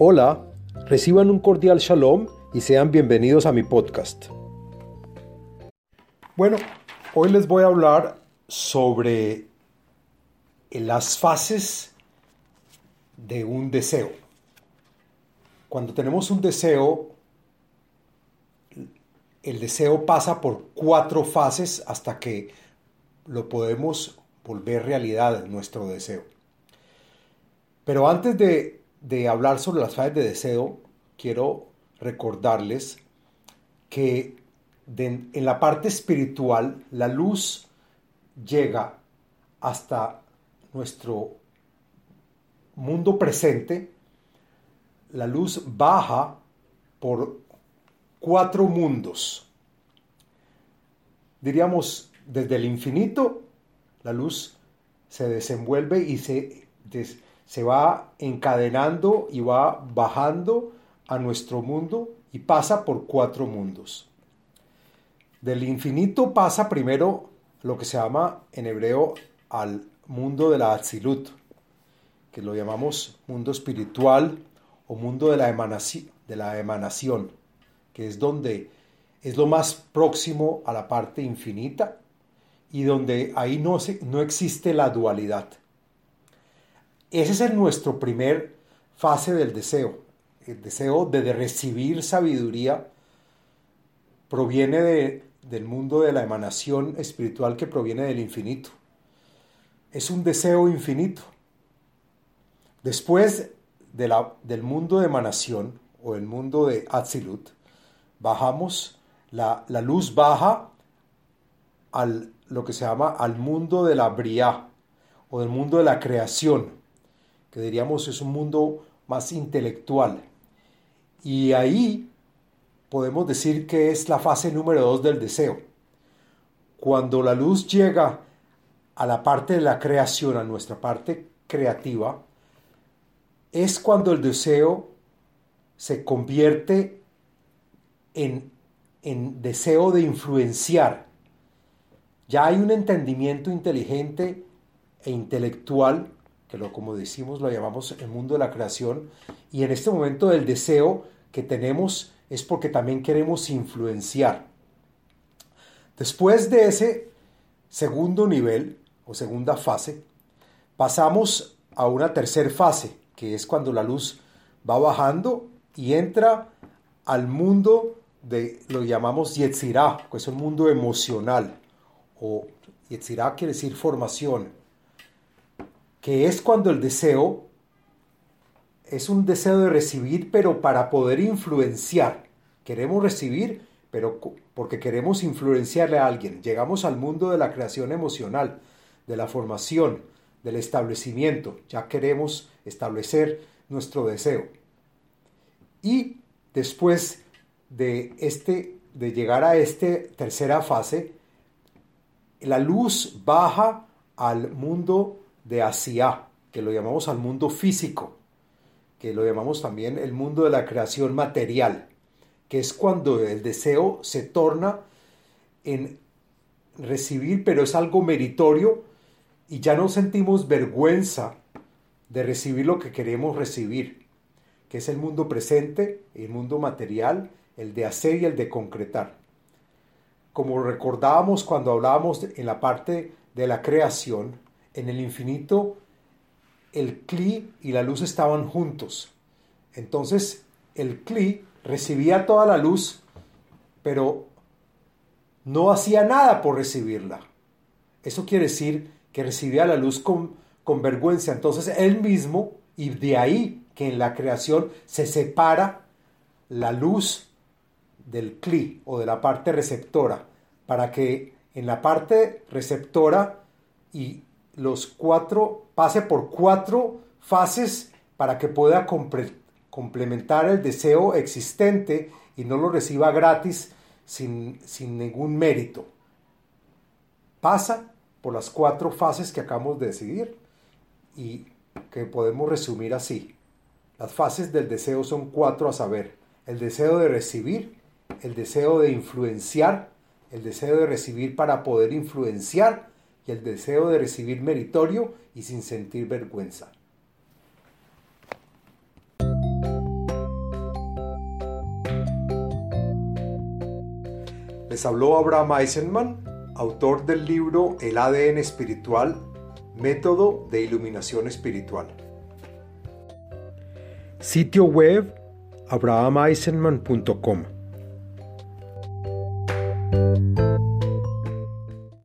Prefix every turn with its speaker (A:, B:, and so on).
A: Hola, reciban un cordial shalom y sean bienvenidos a mi podcast. Bueno, hoy les voy a hablar sobre las fases de un deseo. Cuando tenemos un deseo, el deseo pasa por cuatro fases hasta que lo podemos volver realidad nuestro deseo. Pero antes de, hablar sobre las fases de deseo, quiero recordarles que en la parte espiritual la luz llega hasta nuestro mundo presente, la luz baja por cuatro mundos. Diríamos, desde el infinito, la luz se desenvuelve y se, se va encadenando y va bajando a nuestro mundo y pasa por cuatro mundos. Del infinito pasa primero lo que se llama en hebreo al mundo de la Atzilut, que lo llamamos mundo espiritual o mundo de la, emanación, de la emanación que es donde es lo más próximo a la parte infinita y donde ahí no, no existe la dualidad. Ese es nuestro primer fase del deseo. El deseo de recibir sabiduría proviene de, del mundo de la emanación espiritual que proviene del infinito. Es un deseo infinito. Después de la, del mundo de emanación o el mundo de Atzilut, bajamos, la, luz baja al lo que se llama al mundo de la bria o del mundo de la creación, que diríamos es un mundo más intelectual. Y ahí podemos decir que es la fase número dos del deseo. Cuando la luz llega a la parte de la creación, a nuestra parte creativa, es cuando el deseo se convierte en, deseo de influenciar. Ya hay un entendimiento inteligente e intelectual, que lo, como decimos lo llamamos el mundo de la creación, y en este momento el deseo que tenemos es porque también queremos influenciar. Después de ese segundo nivel o segunda fase, pasamos a una tercera fase, que es cuando la luz va bajando y entra al mundo de lo llamamos Yetzirah, que es un mundo emocional, o Yetzirah quiere decir formación, que es cuando el deseo es un deseo de recibir, pero para poder influenciar. Queremos recibir, pero porque queremos influenciarle a alguien. Llegamos al mundo de la creación emocional, de la formación, del establecimiento. Ya queremos establecer nuestro deseo. Y después de, este, de llegar a esta tercera fase, la luz baja al mundo de Asia, que lo llamamos al mundo físico, que lo llamamos también el mundo de la creación material, que es cuando el deseo se torna en recibir, pero es algo meritorio y ya no sentimos vergüenza de recibir lo que queremos recibir, que es el mundo presente, el mundo material, el de hacer y el de concretar. Como recordábamos cuando hablábamos en la parte de la creación, en el infinito el cli y la luz estaban juntos. Entonces el cli recibía toda la luz, pero no hacía nada por recibirla. Eso quiere decir que recibía la luz con, con vergüenza. Entonces él mismo, y de ahí que en la creación se separa la luz del CLI o de la parte receptora, para que en la parte receptora y los cuatro pase por cuatro fases para que pueda complementar el deseo existente y no lo reciba gratis sin, sin ningún mérito. Pasa por las cuatro fases que acabamos de decidir y que podemos resumir así. Las fases del deseo son cuatro a saber. El deseo de recibir, el deseo de influenciar, el deseo de recibir para poder influenciar el deseo de recibir meritorio y sin sentir vergüenza. Les habló Abraham Eisenman, autor del libro El ADN espiritual, método de iluminación espiritual. Sitio web abrahameisenman.com